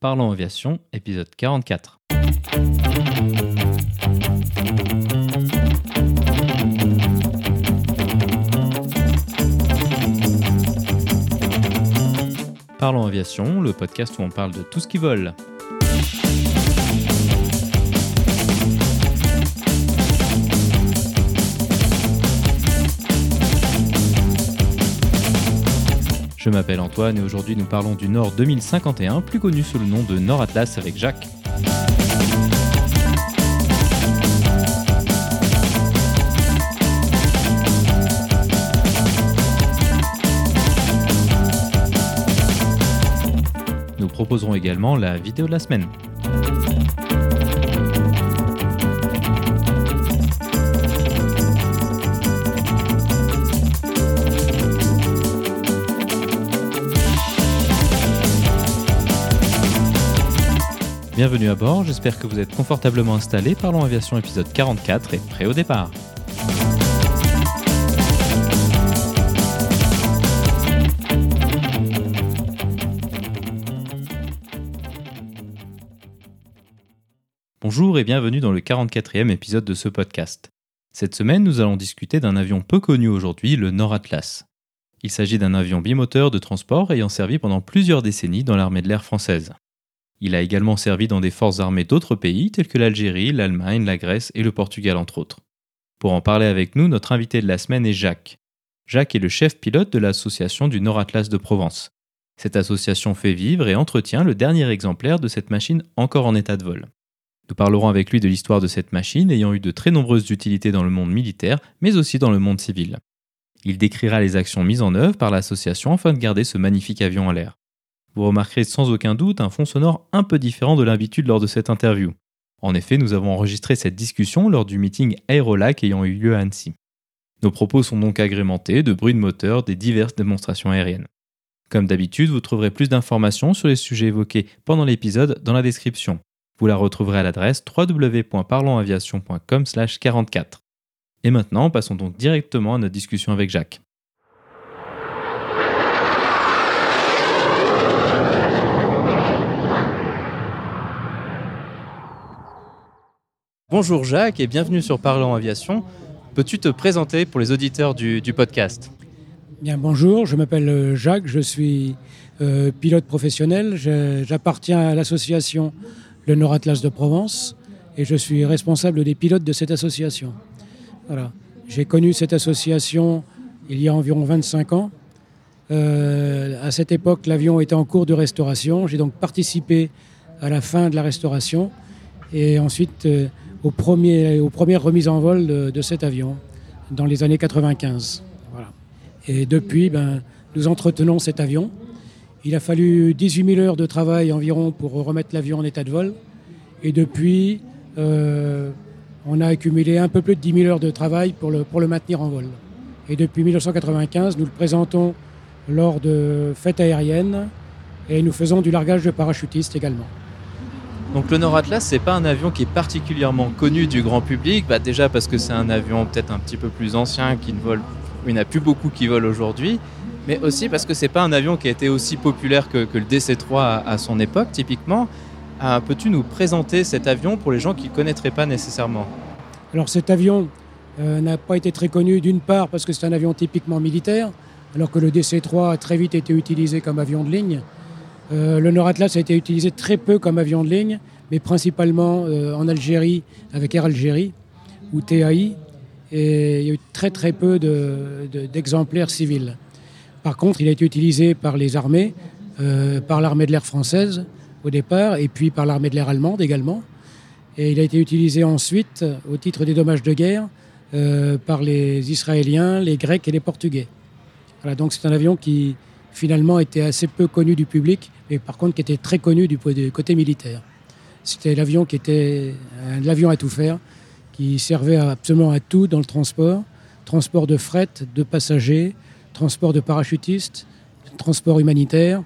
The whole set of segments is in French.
Parlons Aviation, épisode 44. Parlons Aviation, le podcast où on parle de tout ce qui vole. Je m'appelle Antoine et aujourd'hui nous parlons du Nord 2051, plus connu sous le nom de Nord Atlas avec Jacques. Nous proposerons également la vidéo de la semaine. Bienvenue à bord, j'espère que vous êtes confortablement installés. Parlons Aviation épisode 44 et prêt au départ. Bonjour et bienvenue dans le 44e épisode de ce podcast. Cette semaine, nous allons discuter d'un avion peu connu aujourd'hui, le Nord Atlas. Il s'agit d'un avion bimoteur de transport ayant servi pendant plusieurs décennies dans l'armée de l'air française. Il a également servi dans des forces armées d'autres pays tels que l'Algérie, l'Allemagne, la Grèce et le Portugal entre autres. Pour en parler avec nous, notre invité de la semaine est Jacques. Jacques est le chef pilote de l'association du Nord Atlas de Provence. Cette association fait vivre et entretient le dernier exemplaire de cette machine encore en état de vol. Nous parlerons avec lui de l'histoire de cette machine ayant eu de très nombreuses utilités dans le monde militaire, mais aussi dans le monde civil. Il décrira les actions mises en œuvre par l'association afin de garder ce magnifique avion en l'air. Vous remarquerez sans aucun doute un fond sonore un peu différent de l'habitude lors de cette interview. En effet, nous avons enregistré cette discussion lors du meeting Aérolac ayant eu lieu à Annecy. Nos propos sont donc agrémentés de bruits de moteur des diverses démonstrations aériennes. Comme d'habitude, vous trouverez plus d'informations sur les sujets évoqués pendant l'épisode dans la description. Vous la retrouverez à l'adresse www.parlonsaviation.com/44. Et maintenant, passons donc directement à notre discussion avec Jacques. Bonjour Jacques et bienvenue sur Parlons Aviation. Peux-tu te présenter pour les auditeurs du, podcast? Bien, bonjour, je m'appelle Jacques, je suis euh, pilote professionnel. J'appartiens à l'association Le Nord Atlas de Provence et je suis responsable des pilotes de cette association. Voilà. J'ai connu cette association il y a environ 25 ans. Euh, à cette époque, l'avion était en cours de restauration. J'ai donc participé à la fin de la restauration et ensuite euh, aux, premières remises en vol de, cet avion dans les années 95. Voilà. Et depuis, ben, nous entretenons cet avion. Il a fallu 18 000 heures de travail environ pour remettre l'avion en état de vol. Et depuis, euh, on a accumulé un peu plus de 10 000 heures de travail pour le, pour le maintenir en vol. Et depuis 1995, nous le présentons lors de fêtes aériennes et nous faisons du largage de parachutistes également. Donc le Nord Atlas, c'est pas un avion qui est particulièrement connu du grand public, bah, déjà parce que c'est un avion peut-être un petit peu plus ancien, qui ne vole, il n'y en a plus beaucoup qui volent aujourd'hui, mais aussi parce que c'est pas un avion qui a été aussi populaire que, le DC-3 à, son époque, typiquement. Euh, peux-tu nous présenter cet avion pour les gens qui ne connaîtraient pas nécessairement? Alors cet avion euh, n'a pas été très connu d'une part parce que c'est un avion typiquement militaire, alors que le DC-3 a très vite été utilisé comme avion de ligne. Euh, le Nord Atlas a été utilisé très peu comme avion de ligne, mais principalement euh, en Algérie avec Air Algérie ou TAI. Et il y a eu très très peu d'exemplaires civils. Par contre, il a été utilisé par les armées, euh, par l'armée de l'air française au départ, et puis par l'armée de l'air allemande également. Et il a été utilisé ensuite, au titre des dommages de guerre, par les Israéliens, les Grecs et les Portugais. Donc c'est un avion qui, finalement était assez peu connu du public, mais par contre qui était très connu du, côté militaire. C'était l'avion qui était l'avion à tout faire, qui servait absolument à tout dans le transport, transport de fret, de passagers, transport de parachutistes, transport humanitaire,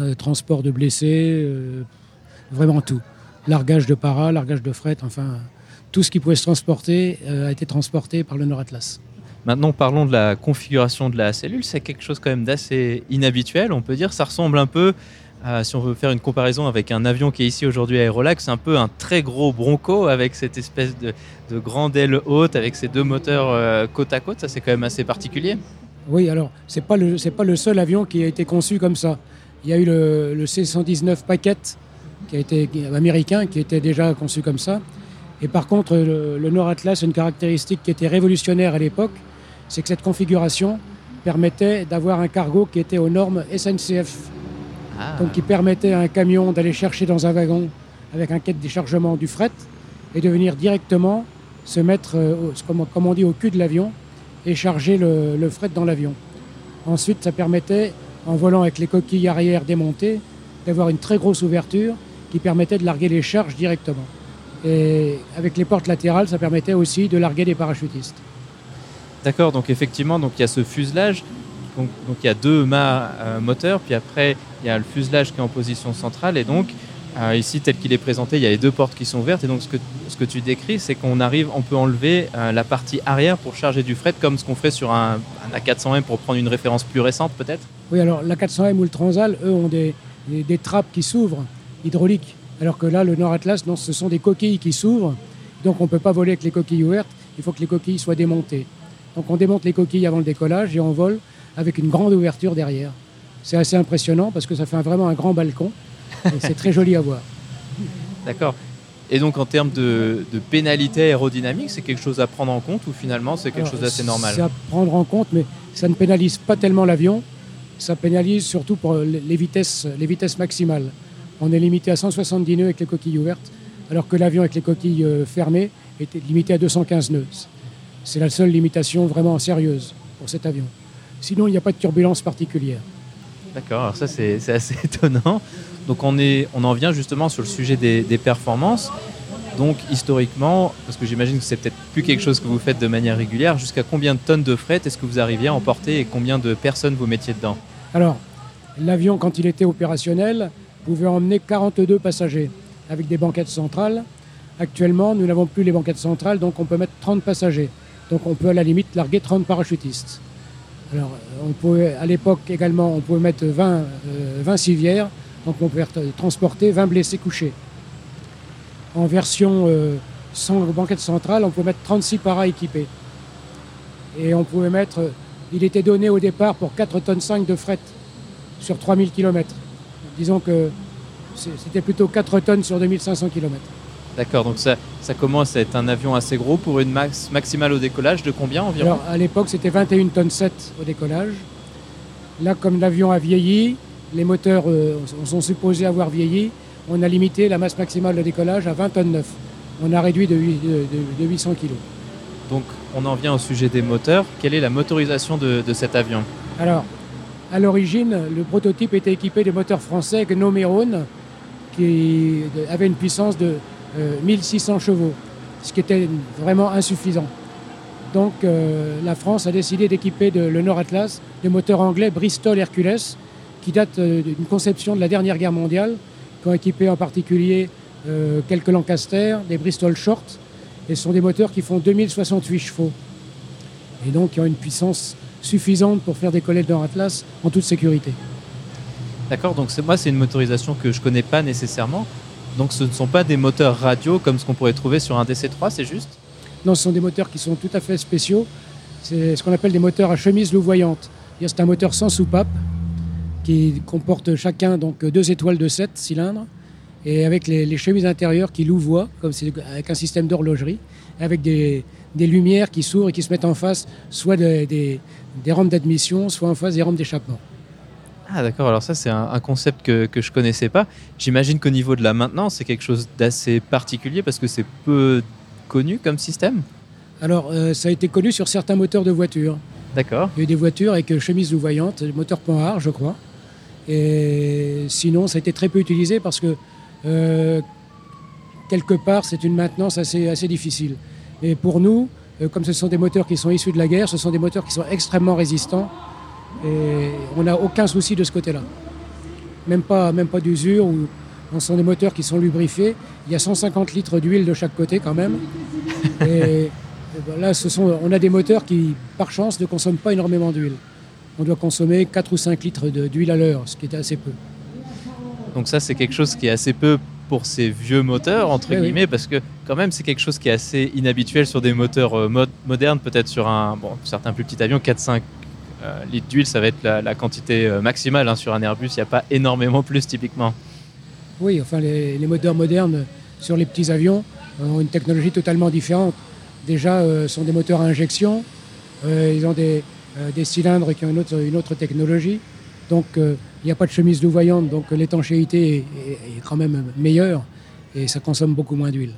euh, transport de blessés, euh, vraiment tout. Largage de para, largage de fret, enfin tout ce qui pouvait se transporter euh, a été transporté par le Nord Atlas. Maintenant, parlons de la configuration de la cellule. C'est quelque chose quand même d'assez inhabituel, on peut dire. Ça ressemble un peu si on veut faire une comparaison avec un avion qui est ici aujourd'hui à Aerolac, c'est un peu un très gros Bronco avec cette espèce de, de grande aile haute avec ces deux moteurs euh, côte à côte. Ça, c'est quand même assez particulier. Oui, alors, ce n'est pas, le, pas le seul avion qui a été conçu comme ça. Il y a eu le, le C-119 Packet, qui a été américain, qui était déjà conçu comme ça. Et par contre, le, le Nord Atlas, une caractéristique qui était révolutionnaire à l'époque, c'est que cette configuration permettait d'avoir un cargo qui était aux normes SNCF. Ah. Donc qui permettait à un camion d'aller chercher dans un wagon avec un quai de déchargement du fret et de venir directement se mettre, euh, comme on dit, au cul de l'avion et charger le, le fret dans l'avion. Ensuite, ça permettait, en volant avec les coquilles arrière démontées, d'avoir une très grosse ouverture qui permettait de larguer les charges directement. Et avec les portes latérales, ça permettait aussi de larguer des parachutistes. D'accord, donc effectivement, donc il y a ce fuselage. Donc, il y a deux mâts euh, moteurs, puis après il y a le fuselage qui est en position centrale, et donc euh, ici tel qu'il est présenté, il y a les deux portes qui sont ouvertes, et donc ce que, ce que tu décris, c'est qu'on arrive, on peut enlever euh, la partie arrière pour charger du fret, comme ce qu'on ferait sur un, un A400M pour prendre une référence plus récente peut-être? Oui, alors la 400M ou le Transal, eux, ont des, des, des trappes qui s'ouvrent, hydrauliques. Alors que là, le Nord Atlas, non, ce sont des coquilles qui s'ouvrent. Donc on ne peut pas voler avec les coquilles ouvertes, il faut que les coquilles soient démontées. Donc on démonte les coquilles avant le décollage et on vole avec une grande ouverture derrière. C'est assez impressionnant parce que ça fait un- vraiment un grand balcon et c'est très joli à voir. D'accord. Et donc en termes de, de pénalité aérodynamique, c'est quelque chose à prendre en compte ou finalement c'est quelque Alors, chose d'assez normal? C'est à prendre en compte, mais ça ne pénalise pas tellement l'avion. Ça pénalise surtout pour les les vitesses, les vitesses maximales. On est limité à 170 nœuds avec les coquilles ouvertes, alors que l'avion avec les coquilles euh, fermées était limité à 215 nœuds. C'est la seule limitation vraiment sérieuse pour cet avion. Sinon, il n'y a pas de turbulence particulière. D'accord, alors ça c'est c'est assez étonnant. Donc on, est, on en vient justement sur le sujet des, des performances. Donc historiquement, parce que j'imagine que c'est peut-être plus quelque chose que vous faites de manière régulière, jusqu'à combien de tonnes de fret est-ce que vous arriviez à emporter et combien de personnes vous mettiez dedans? Alors, l'avion, quand il était opérationnel, pouvait emmener 42 passagers avec des banquettes centrales. Actuellement, nous n'avons plus les banquettes centrales, donc on peut mettre 30 passagers. Donc on peut à la limite larguer 30 parachutistes. Alors, on pouvait, à l'époque également, on pouvait mettre 20, euh, 20 civières, donc on pouvait transporter 20 blessés couchés. En version euh, sans banquette centrale, on pouvait mettre 36 paras équipés. Et on pouvait mettre, euh, il était donné au départ pour 4 tonnes 5 de fret sur 3000 km. Disons que c'était plutôt 4 tonnes sur 2500 km. D'accord, donc ça, ça commence à être un avion assez gros pour une max maximale au décollage de combien environ Alors à l'époque c'était 21 tonnes 7 au décollage. Là comme l'avion a vieilli, les moteurs euh, sont supposés avoir vieilli, on a limité la masse maximale de décollage à 20 tonnes 9. On a réduit de, huit- de- de- de 800 kg. Donc on en vient au sujet des moteurs. Quelle est la motorisation de, de cet avion? Alors, à l'origine, le prototype était équipé de moteurs français Gnomeron qui avait une puissance de euh, 1600 chevaux, ce qui était vraiment insuffisant. Donc euh, la France a décidé d'équiper le Nord Atlas de moteurs anglais Bristol Hercules qui datent euh, d'une conception de la dernière guerre mondiale, qui ont équipé en particulier euh, quelques Lancaster, des Bristol Short, et ce sont des moteurs qui font 2068 chevaux et donc qui ont une puissance suffisante pour faire décoller le Nord Atlas en toute sécurité. D'accord, donc moi c'est une motorisation que je connais pas nécessairement. Donc ce ne sont pas des moteurs radio comme ce qu'on pourrait trouver sur un DC3, c'est juste Non, ce sont des moteurs qui sont tout à fait spéciaux. C'est ce qu'on appelle des moteurs à chemise louvoyante. C'est un moteur sans soupape qui comporte chacun donc deux étoiles de 7 cylindres et avec les, chemises intérieures qui louvoient, comme avec un système d'horlogerie, avec des, lumières qui s'ouvrent et qui se mettent en face, soit des rampes d'admission, soit en face des rampes d'échappement. Ah d'accord, alors ça c'est un, un concept que, que je connaissais pas. J'imagine qu'au niveau de la maintenance, c'est quelque chose d'assez particulier parce que c'est peu connu comme système. Alors, euh, ça a été connu sur certains moteurs de voitures. D'accord. Il y a eu des voitures avec euh, chemise louvoyante, moteur Panhard, je crois. Et sinon, ça a été très peu utilisé parce que, euh, quelque part, c'est une maintenance assez, assez difficile. Et pour nous, euh, comme ce sont des moteurs qui sont issus de la guerre, ce sont des moteurs qui sont extrêmement résistants. Et on n'a aucun souci de ce côté-là. Même pas, même pas d'usure. Ou, ce sont des moteurs qui sont lubrifiés. Il y a 150 litres d'huile de chaque côté quand même. Et, ben là, ce sont, on a des moteurs qui, par chance, ne consomment pas énormément d'huile. On doit consommer 4 ou 5 litres d'huile à l'heure, ce qui est assez peu. Donc ça, c'est quelque chose qui est assez peu pour ces vieux moteurs, entre guillemets, parce que quand même, c'est quelque chose qui est assez inhabituel sur des moteurs euh, modernes, peut-être sur un, bon, certains plus petits avions, 4-5 euh, litres d'huile, ça va être la, quantité euh, maximale. Hein. Sur un Airbus, il n'y a pas énormément plus typiquement. Oui, enfin, les, moteurs modernes sur les petits avions ont une technologie totalement différente. Déjà, ce sont des moteurs à injection, ils ont des, cylindres qui ont une autre, une autre technologie. Donc, il n'y a pas de chemise louvoyante, donc l'étanchéité est, quand même meilleure et ça consomme beaucoup moins d'huile.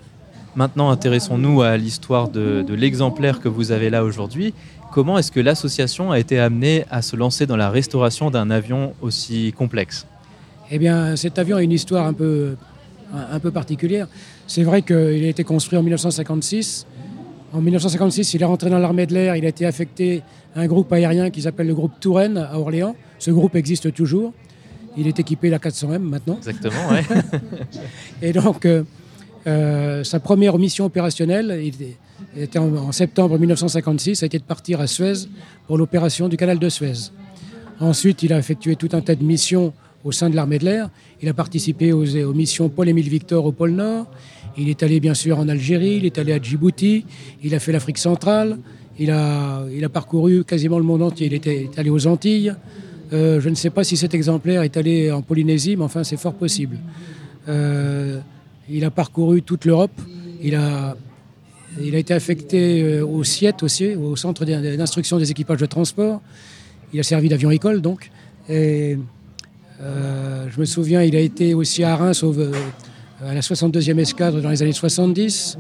Maintenant, intéressons-nous à l'histoire de, l'exemplaire que vous avez là aujourd'hui. Comment est-ce que l'association a été amenée à se lancer dans la restauration d'un avion aussi complexe? Eh bien, cet avion a une histoire un peu, un peu particulière. C'est vrai qu'il a été construit en 1956. En 1956, il est rentré dans l'armée de l'air. Il a été affecté à un groupe aérien qui s'appelle le groupe Touraine à Orléans. Ce groupe existe toujours. Il est équipé la 400M maintenant. Exactement, oui. et donc, euh, euh, sa première mission opérationnelle, était en, septembre 1956, ça a été de partir à Suez pour l'opération du canal de Suez. Ensuite, il a effectué tout un tas de missions au sein de l'armée de l'air. Il a participé aux, missions Paul-Émile Victor au pôle Nord. Il est allé bien sûr en Algérie, il est allé à Djibouti, il a fait l'Afrique centrale, il a, parcouru quasiment le monde entier. Il était allé aux Antilles, euh, je ne sais pas si cet exemplaire est allé en Polynésie, mais enfin c'est fort possible. Euh, il a parcouru toute l'Europe. Il a, il a été affecté euh, au CIET aussi, au Centre d'instruction des équipages de transport. Il a servi d'avion école donc. Et je me souviens, il a été aussi à Reims à la 62e escadre dans les années 70.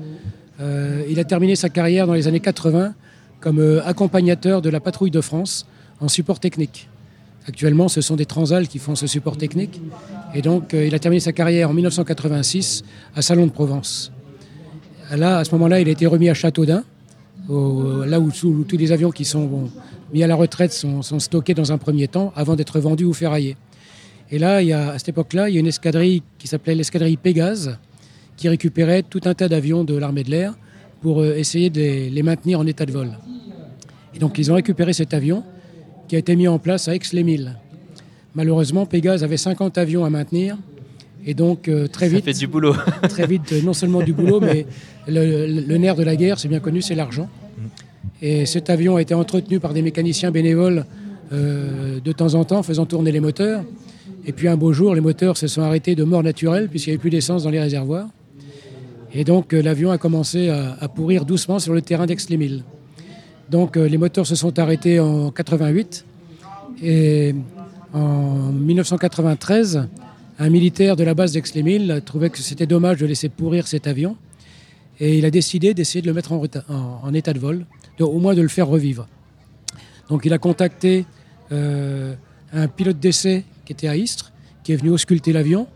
il a terminé sa carrière dans les années 80 comme accompagnateur de la patrouille de France en support technique. Actuellement, ce sont des Transal qui font ce support technique. Et donc, euh, il a terminé sa carrière en 1986 à Salon de Provence. Là, à ce moment-là, il a été remis à Châteaudun, là où, tous les avions qui sont mis à la retraite sont, stockés dans un premier temps avant d'être vendus ou ferraillés. Et là, à cette époque-là, il y a une escadrille qui s'appelait l'escadrille Pégase, qui récupérait tout un tas d'avions de l'armée de l'air pour euh, essayer de les maintenir en état de vol. Et donc, ils ont récupéré cet avion qui a été mis en place à Aix-les-Milles. Malheureusement, Pégase avait 50 avions à maintenir. Et donc, euh, très vite. Ça fait du boulot. très vite, non seulement du boulot, mais le, nerf de la guerre, c'est bien connu, c'est l'argent. Et cet avion a été entretenu par des mécaniciens bénévoles euh, de temps en temps, faisant tourner les moteurs. Et puis un beau jour, les moteurs se sont arrêtés de mort naturelle, puisqu'il n'y avait plus d'essence dans les réservoirs. Et donc, euh, l'avion a commencé à, à, pourrir doucement sur le terrain d'Aix-les-Milles. Donc euh, les moteurs se sont arrêtés en 88 et en 1993, un militaire de la base d'Aix-les-Milles trouvait que c'était dommage de laisser pourrir cet avion et il a décidé d'essayer de le mettre en, état de vol, au moins de le faire revivre. Donc il a contacté euh, un pilote d'essai qui était à Istres, qui est venu ausculter l'avion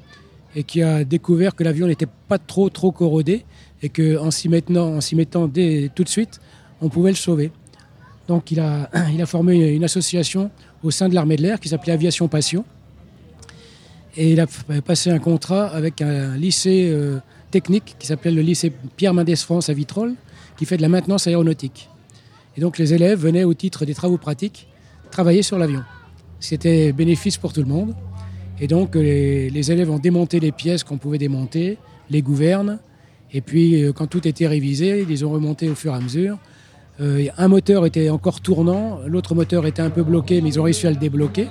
et qui a découvert que l'avion n'était pas trop trop corrodé et qu'en s'y mettant, s'y mettant dès, tout de suite, on pouvait le sauver. Donc il a, formé une association au sein de l'armée de l'air qui s'appelait Aviation Passion. Et il a passé un contrat avec un lycée euh, technique qui s'appelait le lycée Pierre Mendès France à Vitrolles, qui fait de la maintenance aéronautique. Et donc les élèves venaient au titre des travaux pratiques travailler sur l'avion. C'était bénéfice pour tout le monde. Et donc les, les élèves ont démonté les pièces qu'on pouvait démonter, les gouvernes, et puis euh, quand tout était révisé, ils ont remontés au fur et à mesure. Euh, un moteur était encore tournant, l'autre moteur était un peu bloqué, mais ils ont réussi à le débloquer.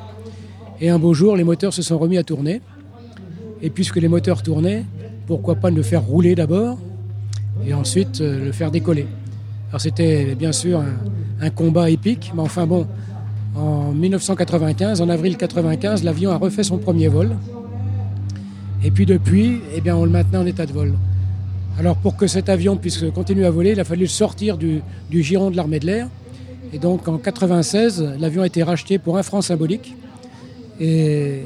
Et un beau jour, les moteurs se sont remis à tourner. Et puisque les moteurs tournaient, pourquoi pas le faire rouler d'abord et ensuite euh, le faire décoller. Alors c'était bien sûr un, combat épique, mais enfin bon, en 1995, en avril 1995, l'avion a refait son premier vol. Et puis depuis, eh bien, on le maintenait en état de vol. Alors pour que cet avion puisse continuer à voler, il a fallu sortir du, giron de l'armée de l'air. Et donc en 1996, l'avion a été racheté pour un franc symbolique. Et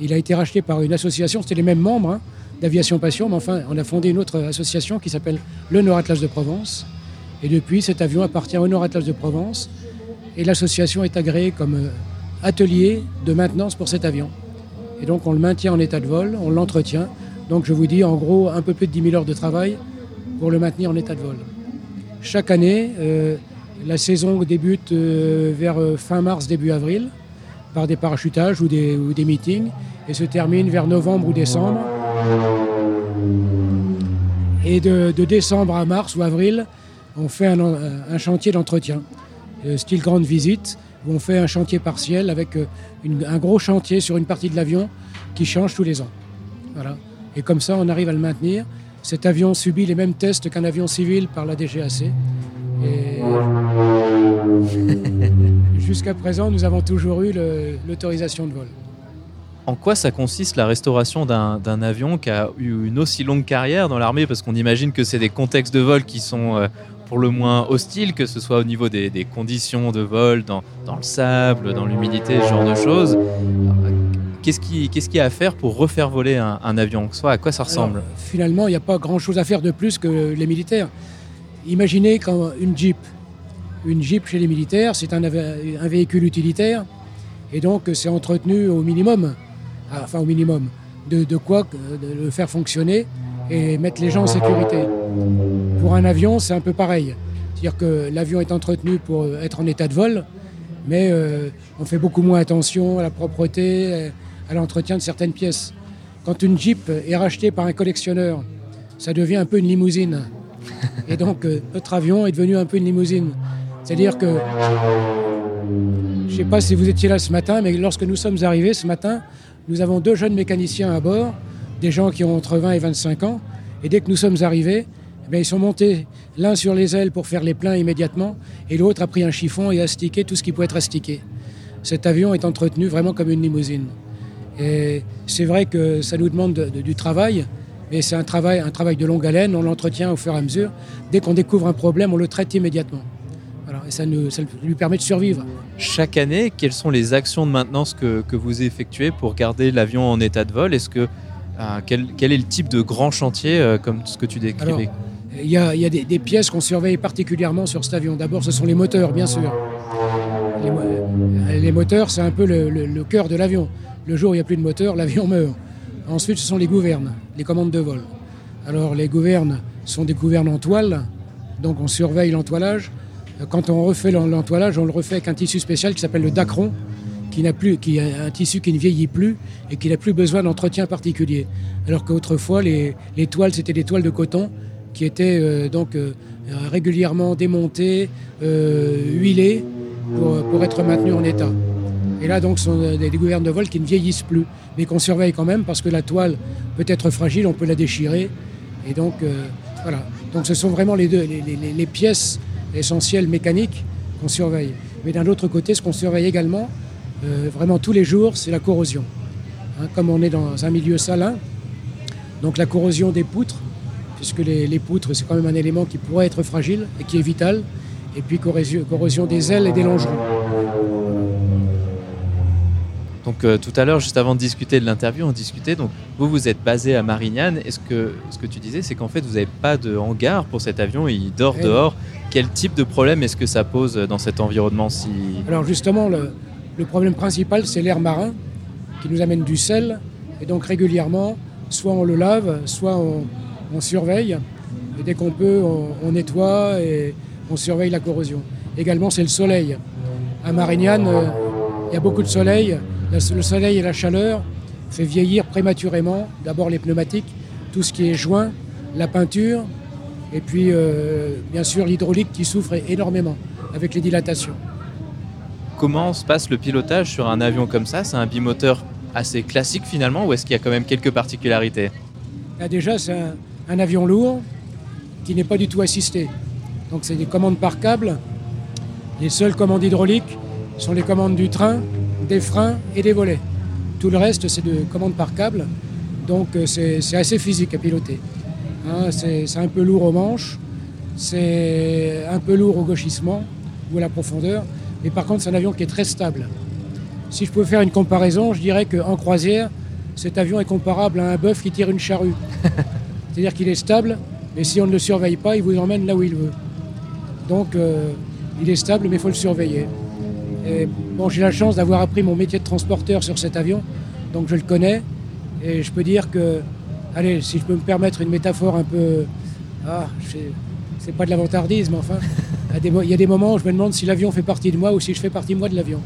il a été racheté par une association, c'était les mêmes membres hein, d'Aviation Passion, mais enfin on a fondé une autre association qui s'appelle le Nord Atlas de Provence. Et depuis, cet avion appartient au Nord Atlas de Provence. Et l'association est agréée comme euh, atelier de maintenance pour cet avion. Et donc on le maintient en état de vol, on l'entretient. Donc je vous dis en gros un peu plus de 10 000 heures de travail pour le maintenir en état de vol. Chaque année, euh, la saison débute euh, vers euh, fin mars, début avril. par des parachutages ou des, meetings et se termine vers novembre ou décembre. Et de, décembre à mars ou avril, on fait un, chantier d'entretien, style grande visite, où on fait un chantier partiel avec un gros chantier sur une partie de l'avion qui change tous les ans. Voilà. Et comme ça, on arrive à le maintenir. Cet avion subit les mêmes tests qu'un avion civil par la DGAC. Jusqu'à présent, nous avons toujours eu l'autorisation de vol. En quoi ça consiste la restauration d'un avion qui a eu une aussi longue carrière dans l'armée? Parce qu'on imagine que c'est des contextes de vol qui sont euh, pour le moins hostiles, que ce soit au niveau des, conditions de vol, dans, le sable, dans l'humidité, ce genre de choses. Qu'est-ce qu'il y a à faire pour refaire voler un, avion Soit à quoi ça ressemble Finalement, il n'y a pas grand-chose à faire de plus que les militaires. Imaginez quand une Jeep, une Jeep chez les militaires, c'est un, un véhicule utilitaire, et donc c'est entretenu au minimum enfin au minimum, de, quoi de le faire fonctionner et mettre les gens en sécurité. Pour un avion, c'est un peu pareil. C'est-à-dire que l'avion est entretenu pour être en état de vol, mais euh, on fait beaucoup moins attention à la propreté, à l'entretien de certaines pièces. Quand une Jeep est rachetée par un collectionneur, ça devient un peu une limousine. Et donc, euh, notre avion est devenu un peu une limousine. C'est-à-dire que, je ne sais pas si vous étiez là ce matin, mais lorsque nous sommes arrivés ce matin, nous avons deux jeunes mécaniciens à bord, des gens qui ont entre 20 et 25 ans. Et dès que nous sommes arrivés, eh ils sont montés l'un sur les ailes pour faire les pleins immédiatement, et l'autre a pris un chiffon et a stické tout ce qui pouvait être astiqué. Cet avion est entretenu vraiment comme une limousine. Et c'est vrai que ça nous demande du travail, mais c'est un travail, un travail de longue haleine, on l'entretient au fur et à mesure. Dès qu'on découvre un problème, on le traite immédiatement et ça, lui permet de survivre. Chaque année, quelles sont les actions de maintenance que, vous effectuez pour garder l'avion en état de vol? Est-ce que euh, quel, est le type de grand chantier euh, comme ce que tu décrivais? Il y a, des, pièces qu'on surveille particulièrement sur cet avion. D'abord, ce sont les moteurs, bien sûr. Les, moteurs, c'est un peu le, cœur de l'avion. Le jour où il n'y a plus de moteur, l'avion meurt. Ensuite, ce sont les gouvernes, les commandes de vol. Alors, les gouvernes sont des gouvernes en toile, donc on surveille l'entoilage. Quand on refait l'entoilage, on le refait avec un tissu spécial qui s'appelle le dacron, qui, n'a plus, qui est un tissu qui ne vieillit plus et qui n'a plus besoin d'entretien particulier. Alors qu'autrefois, les, toiles, c'était des toiles de coton qui étaient euh, donc euh, régulièrement démontées, euh, huilées pour, être maintenues en état. Et là, donc, ce sont des, gouvernes de vol qui ne vieillissent plus, mais qu'on surveille quand même parce que la toile peut être fragile, on peut la déchirer. Et donc, voilà. Donc, ce sont vraiment les, deux, les pièces essentiel mécanique qu'on surveille. Mais d'un autre côté, ce qu'on surveille également, euh, vraiment tous les jours, c'est la corrosion. Hein, comme on est dans un milieu salin, donc la corrosion des poutres, puisque les, poutres, c'est quand même un élément qui pourrait être fragile et qui est vital, et puis corrosion, corrosion des ailes et des longerons. Donc euh, tout à l'heure, juste avant de discuter de l'interview, on discutait. Donc vous, vous êtes basé à Marignane. Est-ce que ce que tu disais, c'est qu'en fait, vous n'avez pas de hangar pour cet avion, il dort eh dehors. Quel type de problème est-ce que ça pose dans cet environnement si Alors justement, le, problème principal, c'est l'air marin qui nous amène du sel. Et donc régulièrement, soit on le lave, soit on, surveille. Et dès qu'on peut, on, nettoie et on surveille la corrosion. Également, c'est le soleil. À Marignane, euh, il y a beaucoup de soleil le soleil et la chaleur fait vieillir prématurément d'abord les pneumatiques, tout ce qui est joint, la peinture, et puis euh, bien sûr l'hydraulique qui souffre énormément avec les dilatations. Comment se passe le pilotage sur un avion comme ça? C'est un bimoteur assez classique finalement ou est-ce qu'il y a quand même quelques particularités? Déjà c'est un, avion lourd qui n'est pas du tout assisté. Donc c'est des commandes par câble. Les seules commandes hydrauliques sont les commandes du train des freins et des volets. Tout le reste, c'est de commandes par câble. Donc euh, c'est assez physique à piloter. Hein, c'est un peu lourd aux manches, c'est un peu lourd au gauchissement ou à la profondeur. Mais par contre, c'est un avion qui est très stable. Si je pouvais faire une comparaison, je dirais qu'en croisière, cet avion est comparable à un bœuf qui tire une charrue. C'est-à-dire qu'il est stable, mais si on ne le surveille pas, il vous emmène là où il veut. Donc, euh, il est stable, mais il faut le surveiller bon, j'ai la chance d'avoir appris mon métier de transporteur sur cet avion, donc je le connais. Et je peux dire que, allez, si je peux me permettre une métaphore un peu. Ah, c'est pas de l'avantardisme, enfin. Il y, a des, moments où je me demande si l'avion fait partie de moi ou si je fais partie moi de l'avion.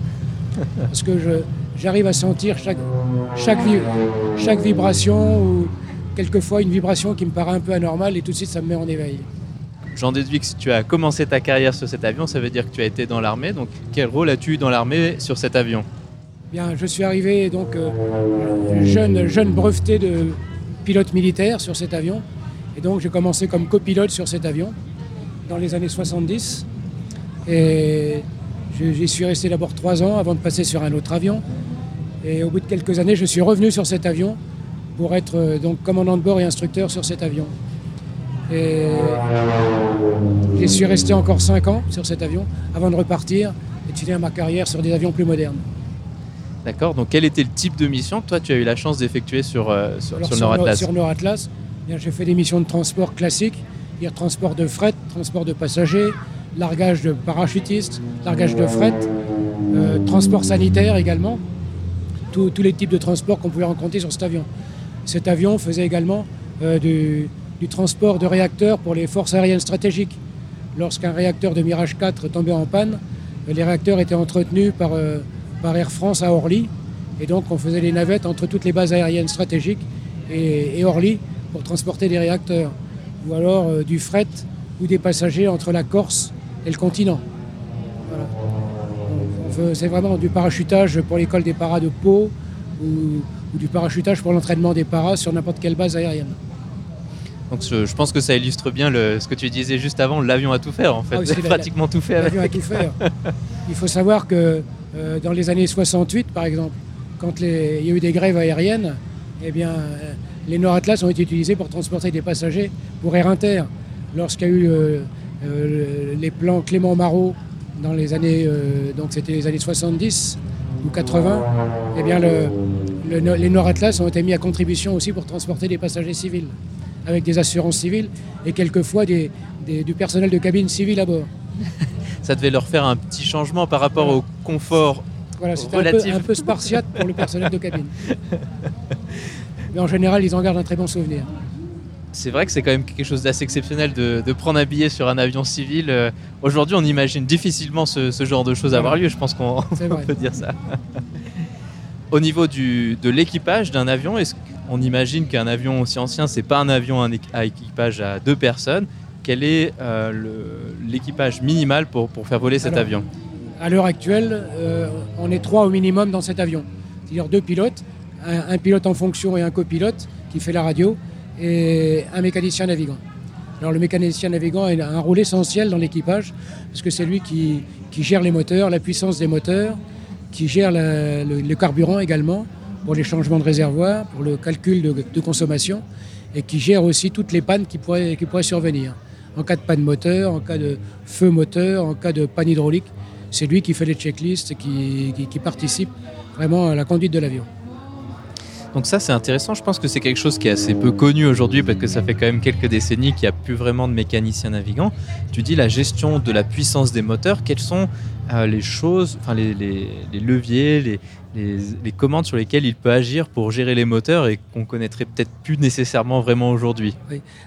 parce que j'arrive à sentir chaque, chaque, chaque vibration ou quelquefois une vibration qui me paraît un peu anormale et tout de suite ça me met en éveil. J'en déduis que si tu as commencé ta carrière sur cet avion, ça veut dire que tu as été dans l'armée. Donc quel rôle as-tu eu dans l'armée sur cet avion? Bien, je suis arrivé donc euh, jeune, jeune breveté de pilote militaire sur cet avion. Et donc j'ai commencé comme copilote sur cet avion dans les années 70. Et j'y suis resté d'abord trois ans avant de passer sur un autre avion. Et au bout de quelques années, je suis revenu sur cet avion pour être euh, donc commandant de bord et instructeur sur cet avion. Et j'y suis resté encore cinq ans sur cet avion avant de repartir et de finir ma carrière sur des avions plus modernes. D'accord, donc quel était le type de mission que toi tu as eu la chance d'effectuer sur, euh, sur, sur, Nord Atlas Sur Nord Atlas, j'ai fait des missions de transport classiques, transport de fret, transport de passagers, largage de parachutistes, largage de fret, euh, transport sanitaire également, tous les types de transports qu'on pouvait rencontrer sur cet avion. Cet avion faisait également euh, du, transport de réacteurs pour les forces aériennes stratégiques. Lorsqu'un réacteur de Mirage 4 tombait en panne, les réacteurs étaient entretenus par, euh, par Air France à Orly. Et donc on faisait les navettes entre toutes les bases aériennes stratégiques et, Orly pour transporter des réacteurs. Ou alors du fret ou des passagers entre la Corse et le continent. C'est vraiment du parachutage pour l'école des paras de Pau ou, du parachutage pour l'entraînement des paras sur n'importe quelle base aérienne. Donc je, pense que ça illustre bien le, ce que tu disais juste avant, l'avion a tout faire en fait, ah pratiquement tout fait. L'avion a tout faire. Il faut savoir que euh, dans les années 68 par exemple, quand il y a eu des grèves aériennes, eh bien, euh, les Nord Atlas ont été utilisés pour transporter des passagers pour Air Inter. Lorsqu'il y a eu euh, les plans Clément Marot dans les années, donc c'était les années 70 ou 80, eh bien les Nord Atlas ont été mis à contribution aussi pour transporter des passagers civils, avec des assurances civiles et quelquefois du personnel de cabine civile à bord. Ça devait leur faire un petit changement par rapport au confort voilà, c'était un peu, spartiate pour le personnel de cabine. Mais en général, ils en gardent un très bon souvenir c'est vrai que c'est quand même quelque chose d'assez exceptionnel de, prendre un billet sur un avion civil. Euh, aujourd'hui, on imagine difficilement ce, genre de choses avoir lieu. Je pense qu'on peut dire ça. Au niveau de l'équipage d'un avion, est-ce qu'on imagine qu'un avion aussi ancien, c'est pas un avion à équipage à deux personnes Quel est euh, l'équipage minimal pour, faire voler cet avion? À l'heure actuelle, euh, on est trois au minimum dans cet avion. C'est-à-dire deux pilotes, un pilote en fonction et un copilote qui fait la radio et un mécanicien navigant. Alors le mécanicien navigant a un rôle essentiel dans l'équipage parce que c'est lui qui, gère les moteurs, la puissance des moteurs, qui gère le, carburant également pour les changements de réservoir, pour le calcul de, consommation et qui gère aussi toutes les pannes qui pourraient, qui pourraient survenir. En cas de panne moteur, en cas de feu moteur, en cas de panne hydraulique, c'est lui qui fait les checklists et qui participe vraiment à la conduite de l'avion. Donc ça c'est intéressant, je pense que c'est quelque chose qui est assez peu connu aujourd'hui parce que ça fait quand même quelques décennies qu'il n'y a plus vraiment de mécaniciens navigants. Tu dis la gestion de la puissance des moteurs, quelles sont euh, les choses, enfin les, leviers, les, commandes sur lesquelles il peut agir pour gérer les moteurs et qu'on connaîtrait peut-être plus nécessairement vraiment aujourd'hui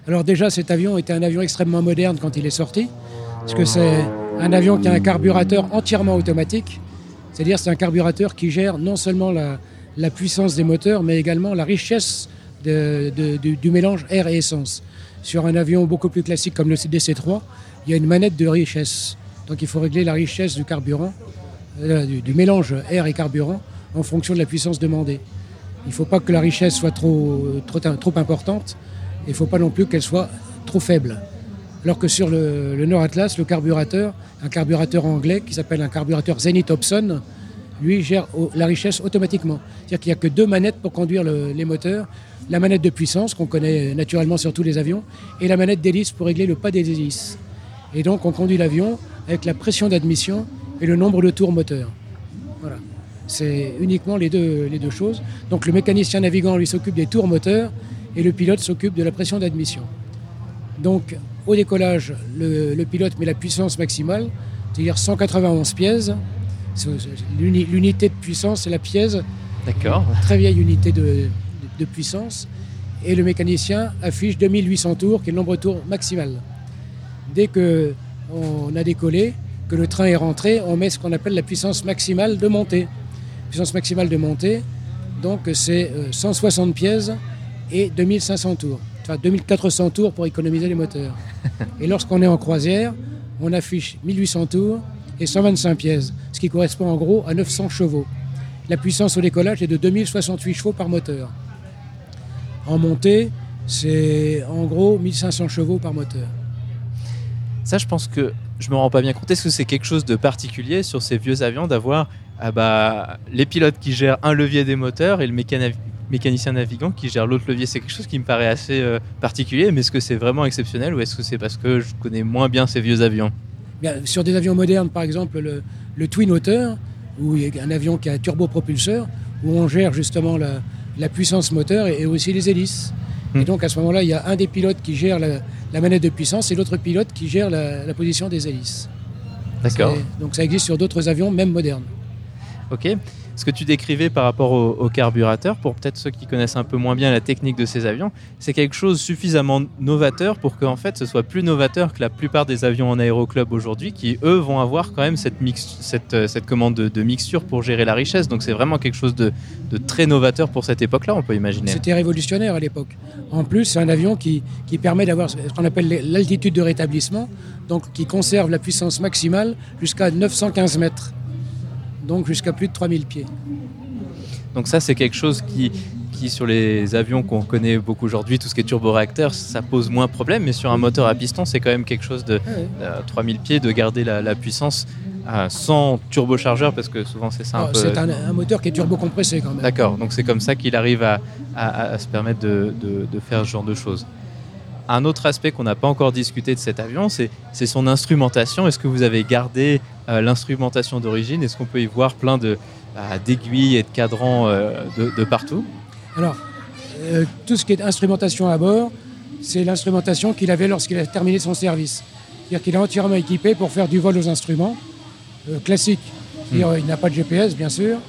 Alors déjà cet avion était un avion extrêmement moderne quand il est sorti, parce que c'est un avion qui a un carburateur entièrement automatique, c'est-à-dire c'est un carburateur qui gère non seulement la puissance des moteurs, mais également la richesse du mélange air et essence. Sur un avion beaucoup plus classique comme le DC-3, il y a une manette de richesse. Donc il faut régler la richesse du carburant, euh, du, mélange air et carburant, en fonction de la puissance demandée. Il ne faut pas que la richesse soit trop, trop, importante, il ne faut pas non plus qu'elle soit trop faible. Alors que sur le, le Nord Atlas, le carburateur, un carburateur anglais qui s'appelle un carburateur Zenith Hobson, lui, gère la richesse automatiquement. C'est-à-dire qu'il n'y a que deux manettes pour conduire les moteurs. La manette de puissance, qu'on connaît naturellement sur tous les avions, et la manette d'hélice pour régler le pas des hélices. Et donc, on conduit l'avion avec la pression d'admission et le nombre de tours moteur. Voilà. C'est uniquement les deux, les deux choses. Donc, le mécanicien navigant, lui, s'occupe des tours moteurs et le pilote s'occupe de la pression d'admission. Donc, au décollage, le, le pilote met la puissance maximale, c'est-à-dire 191 pièces L'unité de puissance, c'est la pièce. D'accord. Très vieille unité de, puissance. Et le mécanicien affiche 2800 tours, qui est le nombre de tours maximal. Dès qu'on a décollé, que le train est rentré, on met ce qu'on appelle la puissance maximale de montée. puissance maximale de montée, donc c'est 160 pièces et 2500 tours. Enfin 2400 tours pour économiser les moteurs. Et lorsqu'on est en croisière, on affiche 1800 tours et 125 pièces, ce qui correspond en gros à 900 chevaux. La puissance au décollage est de 2068 chevaux par moteur. En montée, c'est en gros 1500 chevaux par moteur. Ça, je pense que je me rends pas bien compte. Est-ce que c'est quelque chose de particulier sur ces vieux avions d'avoir ah bah, les pilotes qui gèrent un levier des moteurs et le mécanicien navigant qui gère l'autre levier? C'est quelque chose qui me paraît assez euh, particulier, mais est-ce que c'est vraiment exceptionnel ou est-ce que c'est parce que je connais moins bien ces vieux avions? Sur des avions modernes, par exemple le, Twin Otter, où il y a un avion qui a un turbopropulseur, où on gère justement la, puissance moteur et, aussi les hélices. Et hmm. donc à ce moment-là, il y a un des pilotes qui gère la, manette de puissance et l'autre pilote qui gère la, position des hélices. D'accord. Donc ça existe sur d'autres avions, même modernes. Ok ce que tu décrivais par rapport au, carburateur, pour peut-être ceux qui connaissent un peu moins bien la technique de ces avions, c'est quelque chose suffisamment novateur pour qu'en fait ce soit plus novateur que la plupart des avions en aéroclub aujourd'hui, qui eux vont avoir quand même cette, euh, commande de, mixture pour gérer la richesse. Donc c'est vraiment quelque chose de, de très novateur pour cette époque-là, on peut imaginer. C'était révolutionnaire à l'époque. En plus, c'est un avion qui, qui permet d'avoir ce qu'on appelle l'altitude de rétablissement, donc qui conserve la puissance maximale jusqu'à 915 mètres donc jusqu'à plus de 3000 pieds. Donc ça, c'est quelque chose qui, qui sur les avions qu'on connaît beaucoup aujourd'hui, tout ce qui est turboréacteur, ça pose moins de problème, mais sur un moteur à piston, c'est quand même quelque chose de 3000 ah pieds, de garder la, puissance euh, sans turbochargeur, parce que souvent c'est ça un ah, C'est un, moteur qui est turbo-compressé quand même. D'accord, donc c'est comme ça qu'il arrive à, se permettre de, de, faire ce genre de choses. Un autre aspect qu'on n'a pas encore discuté de cet avion, c'est son instrumentation. Est-ce que vous avez gardé euh, l'instrumentation d'origine? Est-ce qu'on peut y voir plein euh, d'aiguilles et de cadrans euh, de, partout? Alors, tout ce qui est instrumentation à bord, c'est l'instrumentation qu'il avait lorsqu'il a terminé son service. C'est-à-dire qu'il est entièrement équipé pour faire du vol aux instruments classique. Hmm. Il n'a pas de GPS, bien sûr.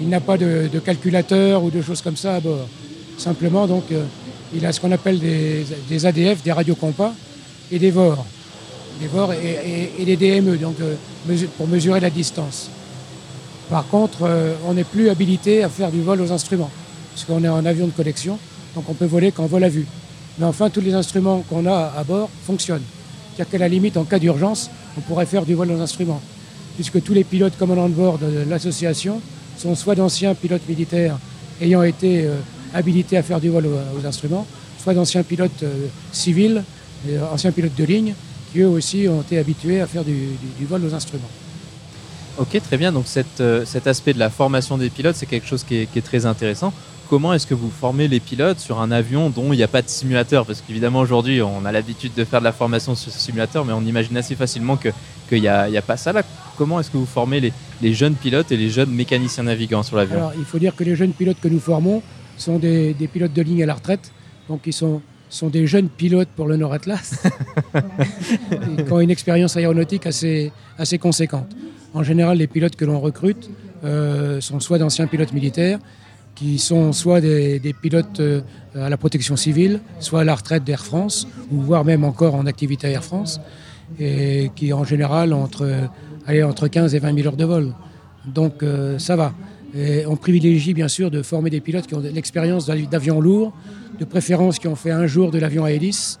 Il n'a pas de, calculateur ou de choses comme ça à bord. Simplement, donc, il a ce qu'on appelle des, ADF, des radiocompas, et des VOR. Des VOR et, des DME, donc euh, pour mesurer la distance. Par contre, euh, on n'est plus habilité à faire du vol aux instruments, parce qu'on est en avion de collection, donc on peut voler qu'en vol à vue. Mais enfin, tous les instruments qu'on a à bord fonctionnent. C'est-à-dire qu'à la limite, en cas d'urgence, on pourrait faire du vol aux instruments, puisque tous les pilotes commandants de bord de l'association sont soit d'anciens pilotes militaires ayant été euh, habilités à faire du vol aux, instruments, soit d'anciens pilotes euh, civils, euh, anciens pilotes de ligne, qui eux aussi ont été habitués à faire du, vol aux instruments. Ok, très bien. Donc euh, cet aspect de la formation des pilotes, c'est quelque chose qui est, très intéressant. Comment est-ce que vous formez les pilotes sur un avion dont il n'y a pas de simulateur? Parce qu'évidemment, aujourd'hui, on a l'habitude de faire de la formation sur ce simulateur, mais on imagine assez facilement qu'il n'y a, a, pas ça là. Comment est-ce que vous formez les, les, jeunes pilotes et les jeunes mécaniciens navigants sur l'avion? Alors, il faut dire que les jeunes pilotes que nous formons sont des, pilotes de ligne à la retraite, donc ils sont, sont des jeunes pilotes pour le Nord Atlas, qui ont une expérience aéronautique assez, assez conséquente. En général, les pilotes que l'on recrute euh, sont soit d'anciens pilotes militaires, qui sont soit des, pilotes euh, à la protection civile, soit à la retraite d'Air France, ou voire même encore en activité à Air France, et qui en général ont entre, entre 15 et 20 000 heures de vol. Donc euh, ça va on privilégie bien sûr de former des pilotes qui ont l'expérience d'avions lourds, de préférence qui ont fait un jour de l'avion à hélice,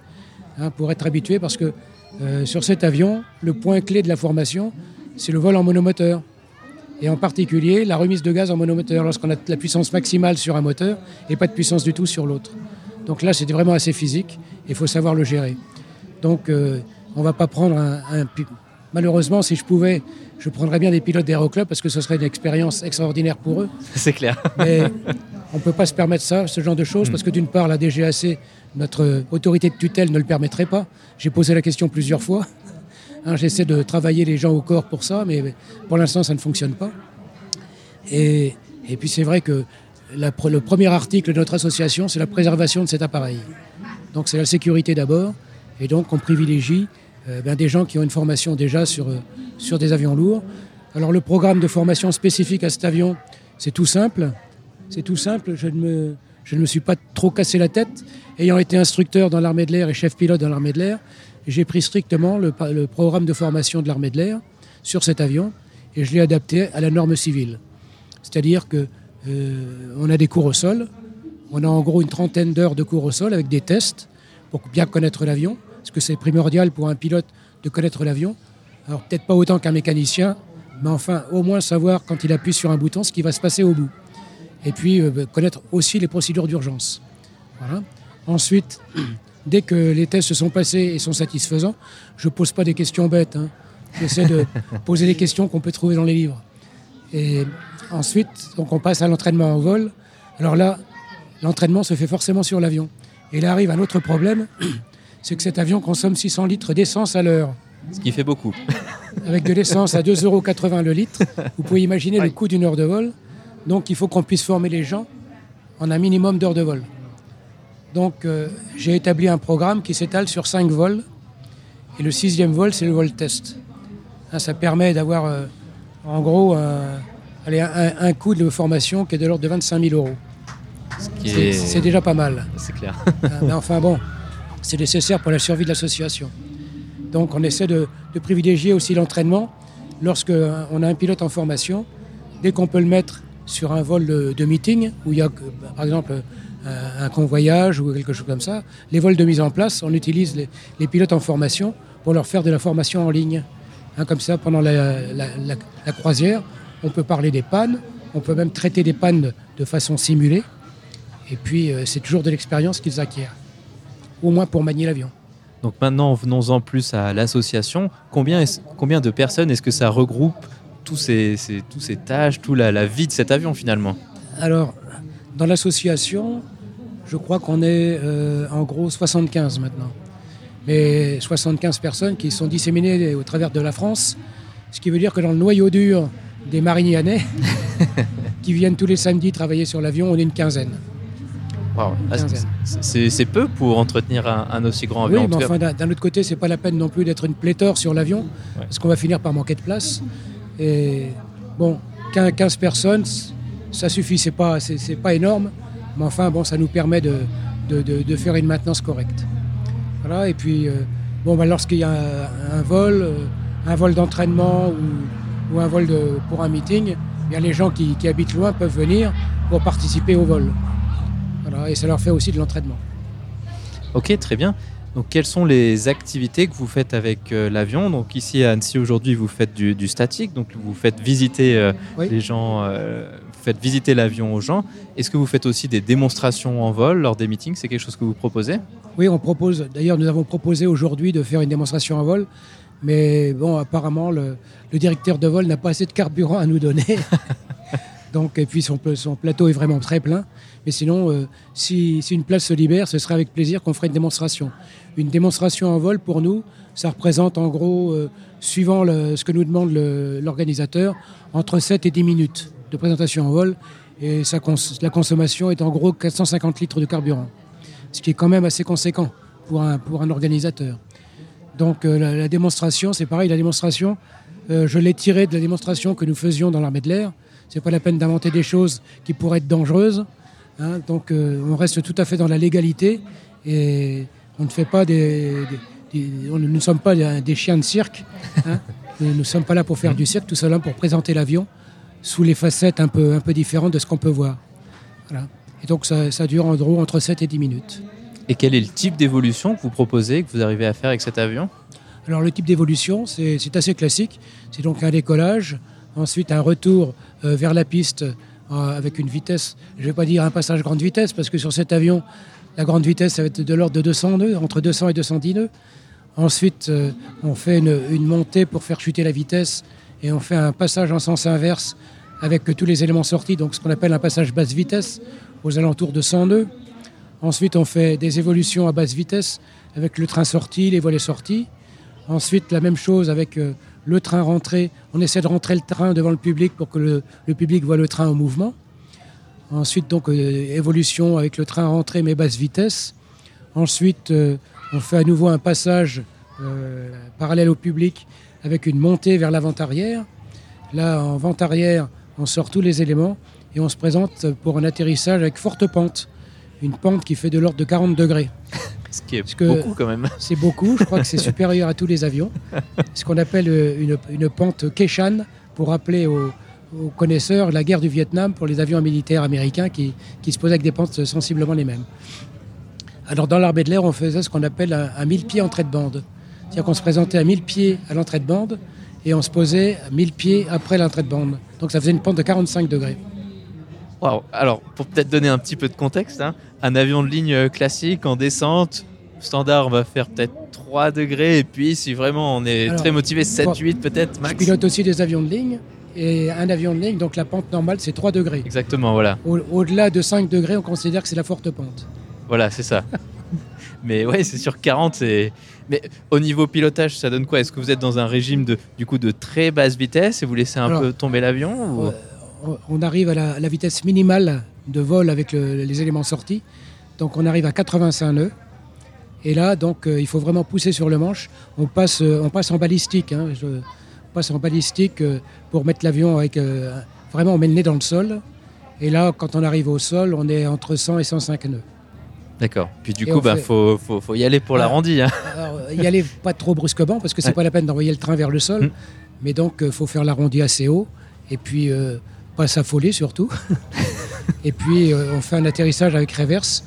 hein, pour être habitués, parce que euh, sur cet avion, le point clé de la formation, c'est le vol en monomoteur. Et en particulier, la remise de gaz en monomoteur, lorsqu'on a la puissance maximale sur un moteur et pas de puissance du tout sur l'autre. Donc là, c'est vraiment assez physique, il faut savoir le gérer. Donc euh, on ne va pas prendre un, un, Malheureusement, si je pouvais, je prendrais bien des pilotes d'aéroclub parce que ce serait une expérience extraordinaire pour eux. C'est clair. Mais on ne peut pas se permettre ça, ce genre de choses, parce que d'une part, la DGAC, notre autorité de tutelle, ne le permettrait pas. J'ai posé la question plusieurs fois. Hein, j'essaie de travailler les gens au corps pour ça, mais pour l'instant, ça ne fonctionne pas. Et, puis c'est vrai que le premier article de notre association, c'est la préservation de cet appareil. Donc c'est la sécurité d'abord, et donc on privilégie ben, des gens qui ont une formation déjà sur, euh, sur des avions lourds. Alors le programme de formation spécifique à cet avion, c'est tout simple. C'est tout simple, je ne, me, je ne me suis pas trop cassé la tête. Ayant été instructeur dans l'armée de l'air et chef pilote dans l'armée de l'air, j'ai pris strictement le, programme de formation de l'armée de l'air sur cet avion et je l'ai adapté à la norme civile. C'est-à-dire que euh, on a des cours au sol. On a en gros une trentaine d'heures de cours au sol avec des tests pour bien connaître l'avion, que c'est primordial pour un pilote de connaître l'avion. Alors peut-être pas autant qu'un mécanicien, mais enfin au moins savoir quand il appuie sur un bouton ce qui va se passer au bout. Et puis euh, bah, connaître aussi les procédures d'urgence. Voilà. Ensuite, dès que les tests se sont passés et sont satisfaisants, je ne pose pas des questions bêtes. Hein. J'essaie de poser des questions qu'on peut trouver dans les livres. Et ensuite, donc on passe à l'entraînement en vol. Alors là, l'entraînement se fait forcément sur l'avion. Et là arrive un autre problème, c'est que cet avion consomme 600 litres d'essence à l'heure. Ce qui fait beaucoup. Avec de l'essence à 2,80 euros le litre, vous pouvez imaginer le coût d'une heure de vol. Donc il faut qu'on puisse former les gens en un minimum d'heures de vol. Donc euh, j'ai établi un programme qui s'étale sur 5 vols. Et le sixième vol, c'est le vol test. Hein, ça permet d'avoir euh, en gros un, coût de formation qui est de l'ordre de 25 000 euros. C'est déjà pas mal. C'est clair. Hein, mais enfin bon, c'est nécessaire pour la survie de l'association. Donc on essaie de, privilégier aussi l'entraînement lorsqu'on euh, a un pilote en formation. Dès qu'on peut le mettre sur un vol de, meeting, où il y a par exemple un, convoyage ou quelque chose comme ça, les vols de mise en place, on utilise les, pilotes en formation pour leur faire de la formation en ligne. Hein, comme ça, pendant la, croisière, on peut parler des pannes, on peut même traiter des pannes de façon simulée. Et puis, euh, c'est toujours de l'expérience qu'ils acquièrent, au moins pour manier l'avion. Donc maintenant, venons-en plus à l'association. Combien, combien de personnes est-ce que ça regroupe tous ces, tous ces tâches, toute la, vie de cet avion finalement? Alors, dans l'association, je crois qu'on est euh, en gros 75 maintenant. Mais 75 personnes qui sont disséminées au travers de la France, ce qui veut dire que dans le noyau dur des marinianais, qui viennent tous les samedis travailler sur l'avion, on est une quinzaine. Ah, c'est peu pour entretenir un, aussi grand avion. Oui, mais enfin, d'un autre côté, c'est pas la peine non plus d'être une pléthore sur l'avion, parce qu'on va finir par manquer de place. Et bon, 15 personnes, ça suffit, c'est pas, c'est pas énorme, mais enfin, bon, ça nous permet de, de, faire une maintenance correcte. Voilà, et puis, euh, bon, bah, lorsqu'il y a un, vol, euh, un vol d'entraînement ou, ou, un vol de, pour un meeting, bien, les gens qui, qui habitent loin peuvent venir pour participer au vol. Voilà, et ça leur fait aussi de l'entraînement. Ok, très bien. Donc, quelles sont les activités que vous faites avec euh, l'avion? Donc, ici à Annecy aujourd'hui, vous faites du, statique, donc vous faites visiter euh, les gens, euh, faites visiter l'avion aux gens. Est-ce que vous faites aussi des démonstrations en vol lors des meetings? C'est quelque chose que vous proposez? Oui, on propose. D'ailleurs, nous avons proposé aujourd'hui de faire une démonstration en vol, mais bon, apparemment, le, le directeur de vol n'a pas assez de carburant à nous donner. Donc, et puis son, plateau est vraiment très plein. Mais sinon, euh, si, une place se libère, ce serait avec plaisir qu'on ferait une démonstration. Une démonstration en vol, pour nous, ça représente en gros, euh, suivant ce que nous demande l'organisateur, entre 7 et 10 minutes de présentation en vol. Et la consommation est en gros 450 litres de carburant. Ce qui est quand même assez conséquent pour un, organisateur. Donc euh, la, démonstration, c'est pareil, la démonstration, je l'ai tirée de la démonstration que nous faisions dans l'armée de l'air. C'est pas la peine d'inventer des choses qui pourraient être dangereuses. Hein, donc euh, on reste tout à fait dans la légalité et on ne fait pas des, on ne sommes pas des chiens de cirque. Hein. nous ne sommes pas là pour faire du cirque, tout simplement pour présenter l'avion sous les facettes un peu, un peu différentes de ce qu'on peut voir. Et donc ça, ça, dure en gros entre 7 et 10 minutes. Et quel est le type d'évolution que vous proposez, que vous arrivez à faire avec cet avion? Alors le type d'évolution, c'est assez classique. C'est donc un décollage, ensuite un retour euh, vers la piste euh, avec une vitesse, je ne vais pas dire un passage grande vitesse, parce que sur cet avion, la grande vitesse, ça va être de l'ordre de 200 nœuds, entre 200 et 210 nœuds. Ensuite, euh, on fait une, montée pour faire chuter la vitesse et on fait un passage en sens inverse avec tous les éléments sortis, donc ce qu'on appelle un passage basse vitesse aux alentours de 100 nœuds. Ensuite, on fait des évolutions à basse vitesse avec le train sorti, les volets sortis. Ensuite, la même chose avec le train rentré, on essaie de rentrer le train devant le public pour que le, public voit le train en mouvement. Ensuite, donc, euh, évolution avec le train rentré mais basse vitesse. Ensuite, euh, on fait à nouveau un passage euh, parallèle au public avec une montée vers l'avant-arrière. Là, en vente arrière, on sort tous les éléments et on se présente pour un atterrissage avec forte pente. Une pente qui fait de l'ordre de 40 degrés. Ce qui est beaucoup quand même. C'est beaucoup, je crois que c'est supérieur à tous les avions. Ce qu'on appelle euh, une, pente Keshan, pour rappeler aux, aux connaisseurs la guerre du Vietnam pour les avions militaires américains qui, qui se posaient avec des pentes sensiblement les mêmes. Alors dans l'armée de l'air, on faisait ce qu'on appelle un, un 1000 pieds entrée de bande. C'est-à-dire qu'on se présentait à 1000 pieds à l'entrée de bande et on se posait à 1000 pieds après l'entrée de bande. Donc ça faisait une pente de 45 degrés. Alors, pour peut-être donner un petit peu de contexte, hein, un avion de ligne euh, classique en descente, standard, on va faire peut-être 3 degrés. Et puis, si vraiment on est Alors, très motivé, 7, bon, 8 peut-être, Je max. pilote aussi des avions de ligne. Et un avion de ligne, donc la pente normale, c'est 3 degrés. Exactement, voilà. Au- Au-delà de 5 degrés, on considère que c'est la forte pente. Voilà, c'est ça. Mais ouais, c'est sur 40, c'est. Mais au niveau pilotage, ça donne quoi? Est-ce que vous êtes dans un régime de, du coup, de très basse vitesse et vous laissez un Alors, peu tomber l'avion ou- Euh, on- arrive à la, à la vitesse minimale de vol avec le- les éléments sortis. Donc on arrive à 85 nœuds. Et là, donc, euh, il faut vraiment pousser sur le manche. On passe, euh, on passe en balistique. hein. Je- on passe en balistique euh, pour mettre l'avion avec. euh, vraiment, on met le nez dans le sol. Et là, quand on arrive au sol, on est entre 100 et 105 nœuds. D'accord. Puis du Et coup, bah, fait- faut, faut, faut y aller pour Ah. l'arrondi. Hein. Euh, y aller pas trop brusquement parce que c'est Ouais. pas la peine d'envoyer le train vers le sol. Mm. Mais donc, il faut faire l'arrondi assez haut et puis euh, pas s'affoler surtout. et puis, euh, on fait un atterrissage avec reverse.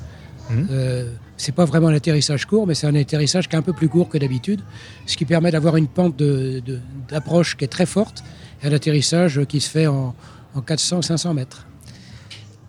Mm. Euh, c'est pas vraiment un atterrissage court, mais c'est un atterrissage qui est un peu plus court que d'habitude, ce qui permet d'avoir une pente de- de- d'approche qui est très forte et un atterrissage qui se fait en, en 400-500 mètres.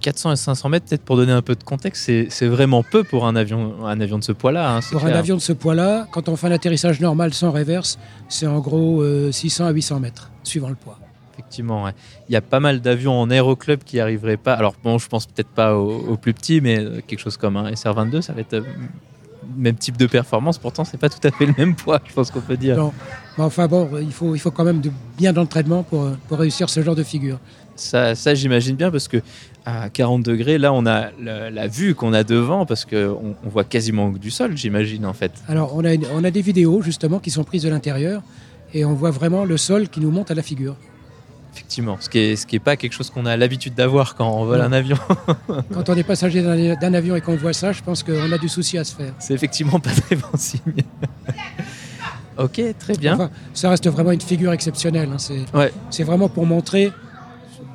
400 et 500 mètres, peut-être pour donner un peu de contexte, c'est vraiment peu pour un avion, un avion de ce poids-là. hein, Pour un avion de ce poids-là, quand on fait un atterrissage normal sans reverse, c'est en gros euh, 600 à 800 mètres, suivant le poids. Effectivement, ouais. il y a pas mal d'avions en aéroclub qui arriveraient pas. Alors bon, je pense peut-être pas aux, aux plus petits, mais euh, quelque chose comme un SR22, ça va être euh, même type de performance. Pourtant, c'est pas tout à fait le même poids, je pense qu'on peut dire. Non. Mais enfin bon, il faut, il faut quand même de, bien d'entraînement pour, pour réussir ce genre de figure. Ça, ça j'imagine bien parce que à 40 degrés, là, on a la, la vue qu'on a devant parce que on, voit quasiment que du sol, j'imagine en fait. Alors on a, une- on a des vidéos justement qui sont prises de l'intérieur et on voit vraiment le sol qui nous monte à la figure. Effectivement, ce qui est, ce qui est pas quelque chose qu'on a l'habitude d'avoir quand on vole Non. un avion. Quand on est passager d'un avion et qu'on voit ça, je pense qu'on a du souci à se faire. C'est effectivement pas très bon signe. ok, très bien. Enfin, ça reste vraiment une figure exceptionnelle. hein. C'est Ouais. vraiment pour montrer.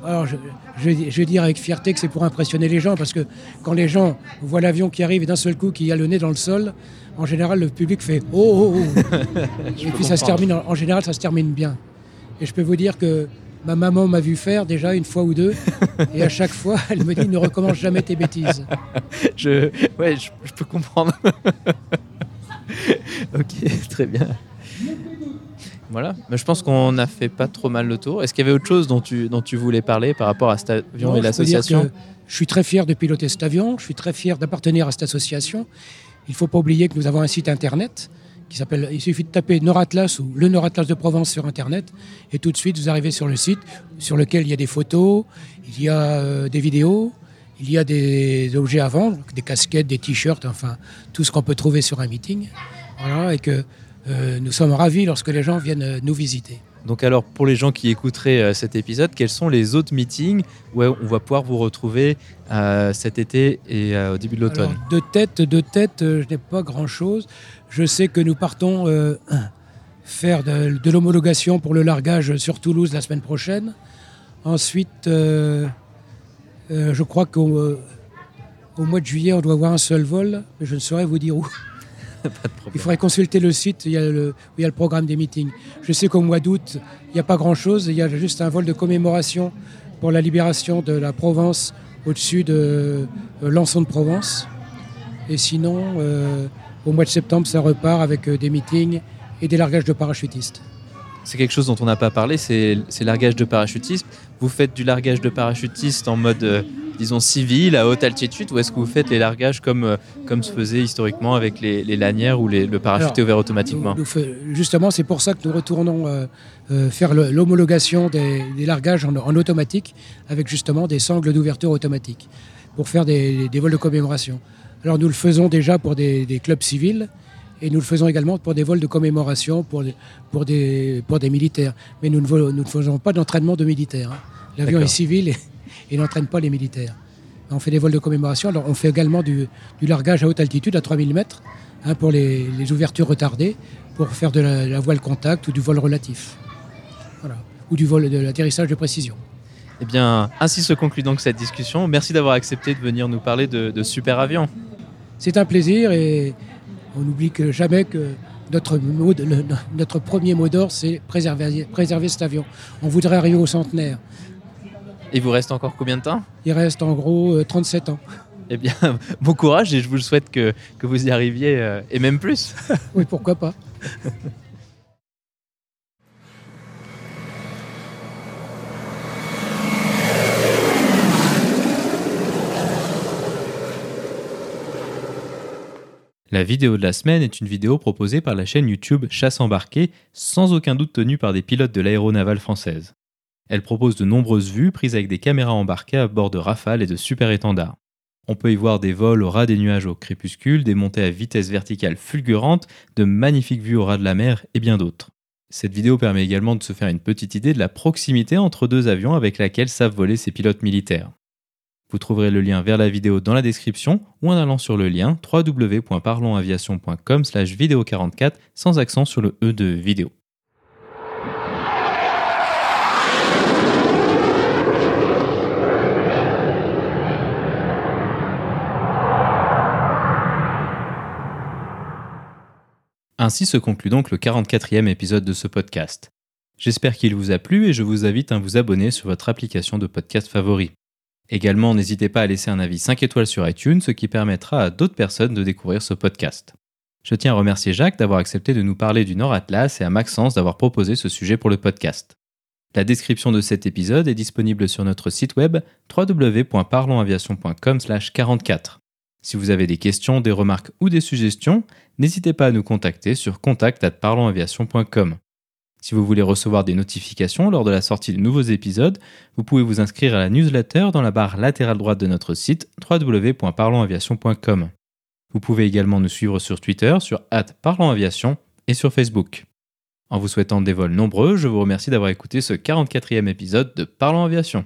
Alors, je, je vais- je vais dire avec fierté que c'est pour impressionner les gens, parce que quand les gens voient l'avion qui arrive et d'un seul coup qui a le nez dans le sol, en général, le public fait Oh, oh, oh Et puis ça se termine, en général, ça se termine bien. Et je peux vous dire que ma maman m'a vu faire déjà une fois ou deux, et à chaque fois, elle me dit Ne recommence jamais tes bêtises. je, ouais, je, je peux comprendre. ok, très bien. Voilà, mais je pense qu'on a fait pas trop mal le tour. Est-ce qu'il y avait autre chose dont tu, dont tu voulais parler par rapport à cet avion Non, et l'association Je suis très fier de piloter cet avion, je suis très fier d'appartenir à cette association. Il ne faut pas oublier que nous avons un site internet qui s'appelle, il suffit de taper Nord-Atlas ou le Nord-Atlas de Provence sur internet et tout de suite vous arrivez sur le site sur lequel il y a des photos, il y a euh, des vidéos, il y a des objets à vendre, des casquettes, des t-shirts, enfin tout ce qu'on peut trouver sur un meeting. Voilà, et que euh, nous sommes ravis lorsque les gens viennent euh, nous visiter. Donc alors, pour les gens qui écouteraient cet épisode, quels sont les autres meetings où on va pouvoir vous retrouver euh, cet été et euh, au début de l'automne? De tête, de tête, je n'ai pas grand-chose. Je sais que nous partons euh, faire de, de l'homologation pour le largage sur Toulouse la semaine prochaine. Ensuite, euh, euh, je crois qu'au au mois de juillet, on doit avoir un seul vol, mais je ne saurais vous dire où. Pas de problème. Il faudrait consulter le site, il y a le, où il y a le programme des meetings. Je sais qu'au mois d'août, il n'y a pas grand-chose, il y a juste un vol de commémoration pour la libération de la Provence au-dessus de euh, Lançon de Provence. Et sinon, au mois de septembre, ça repart avec euh, des meetings et des largages de parachutistes. C'est quelque chose dont on n'a pas parlé, c'est largage de parachutisme. Vous faites du largage de parachutistes en mode, euh, disons, civil, à haute altitude, ou est-ce que vous faites les largages comme, euh, comme se faisait historiquement avec les, les lanières les- le parachute Alors, est ouvert automatiquement Nous- nous fais- justement, c'est pour ça que nous retournons euh, faire l'homologation des, des largages en, en automatique avec justement des sangles d'ouverture automatique pour faire des, des vols de commémoration. Alors nous le faisons déjà pour des, des clubs civils et nous le faisons également pour des vols de commémoration pour, des- pour, des, pour des militaires. Mais nous ne, vol- nous ne faisons pas d'entraînement de militaires. hein. L'avion est civil et, et n'entraîne pas les militaires. On fait des vols de commémoration. Alors on fait également du, du largage à haute altitude à 3000 mètres hein, pour les, les ouvertures retardées, pour faire de la, la voile contact ou du vol relatif. Voilà. Ou du vol de l'atterrissage de précision. Eh bien, ainsi se conclut donc cette discussion. Merci d'avoir accepté de venir nous parler de, super avions. C'est un plaisir et on n'oublie que jamais que notre, notre premier mot d'or, c'est préserver, préserver cet avion. On voudrait arriver au centenaire. Il vous reste encore combien de temps? Il reste en gros 37 euh, ans. Eh bien, bon courage et je vous souhaite que, que vous y arriviez euh, et même plus. oui, pourquoi pas. La vidéo de la semaine est une vidéo proposée par la chaîne YouTube Chasse embarquée, sans aucun doute tenue par des pilotes de l'aéronavale française. Elle propose de nombreuses vues prises avec des caméras embarquées à bord de Rafale et de super étendards. On peut y voir des vols au ras des nuages au crépuscule, des montées à vitesse verticale fulgurante, de magnifiques vues au ras de la mer et bien d'autres. Cette vidéo permet également de se faire une petite idée de la proximité entre deux avions avec laquelle savent voler ces pilotes militaires. Vous trouverez le lien vers la vidéo dans la description ou en allant sur le lien www.parlonsaviation.com slash vidéo 44 sans accent sur le E de vidéo. Ainsi se conclut donc le 44e épisode de ce podcast. J'espère qu'il vous a plu et je vous invite à vous abonner sur votre application de podcast favori. Également, n'hésitez pas à laisser un avis 5 étoiles sur iTunes, ce qui permettra à d'autres personnes de découvrir ce podcast. Je tiens à remercier Jacques d'avoir accepté de nous parler du Nord Atlas et à Maxence d'avoir proposé ce sujet pour le podcast. La description de cet épisode est disponible sur notre site web www.parlonsaviation.com/44. Si vous avez des questions, des remarques ou des suggestions, n'hésitez pas à nous contacter sur contact@parlonsaviation.com. Si vous voulez recevoir des notifications lors de la sortie de nouveaux épisodes, vous pouvez vous inscrire à la newsletter dans la barre latérale droite de notre site www.parlonsaviation.com. Vous pouvez également nous suivre sur Twitter, sur @parlonsaviation et sur Facebook. En vous souhaitant des vols nombreux, je vous remercie d'avoir écouté ce 44e épisode de Parlons Aviation.